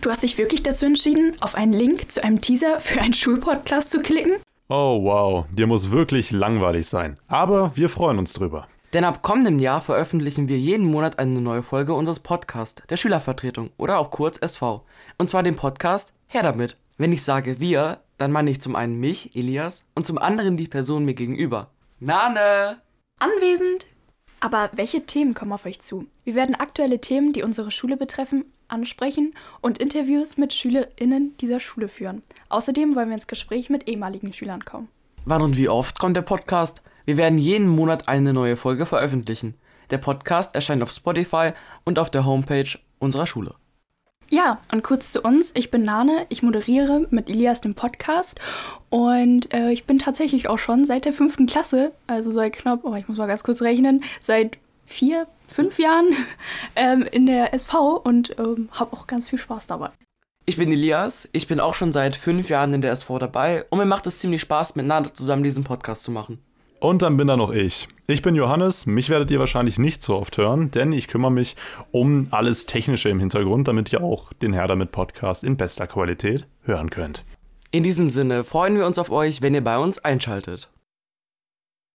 Du hast dich wirklich dazu entschieden, auf einen Link zu einem Teaser für einen Schulpodcast zu klicken? Oh wow, dir muss wirklich langweilig sein. Aber wir freuen uns drüber. Denn ab kommendem Jahr veröffentlichen wir jeden Monat eine neue Folge unseres Podcasts, der Schülervertretung oder auch kurz SV. Und zwar den Podcast Her damit. Wenn ich sage wir, dann meine ich zum einen mich, Elias, und zum anderen die Person mir gegenüber. Nane! Anwesend! Aber welche Themen kommen auf euch zu? Wir werden aktuelle Themen, die unsere Schule betreffen, ansprechen und Interviews mit SchülerInnen dieser Schule führen. Außerdem wollen wir ins Gespräch mit ehemaligen Schülern kommen. Wann und wie oft kommt der Podcast? Wir werden jeden Monat eine neue Folge veröffentlichen. Der Podcast erscheint auf Spotify und auf der Homepage unserer Schule. Ja, und kurz zu uns. Ich bin Nane, ich moderiere mit Elias den Podcast und äh, ich bin tatsächlich auch schon seit der fünften Klasse, also seit knapp, oh, ich muss mal ganz kurz rechnen, seit vier, fünf Jahren ähm, in der SV und ähm, habe auch ganz viel Spaß dabei. Ich bin Elias, ich bin auch schon seit fünf Jahren in der SV dabei und mir macht es ziemlich Spaß, mit Nane zusammen diesen Podcast zu machen. Und dann bin da noch ich. Ich bin Johannes, mich werdet ihr wahrscheinlich nicht so oft hören, denn ich kümmere mich um alles Technische im Hintergrund, damit ihr auch den Herr damit Podcast in bester Qualität hören könnt. In diesem Sinne freuen wir uns auf euch, wenn ihr bei uns einschaltet.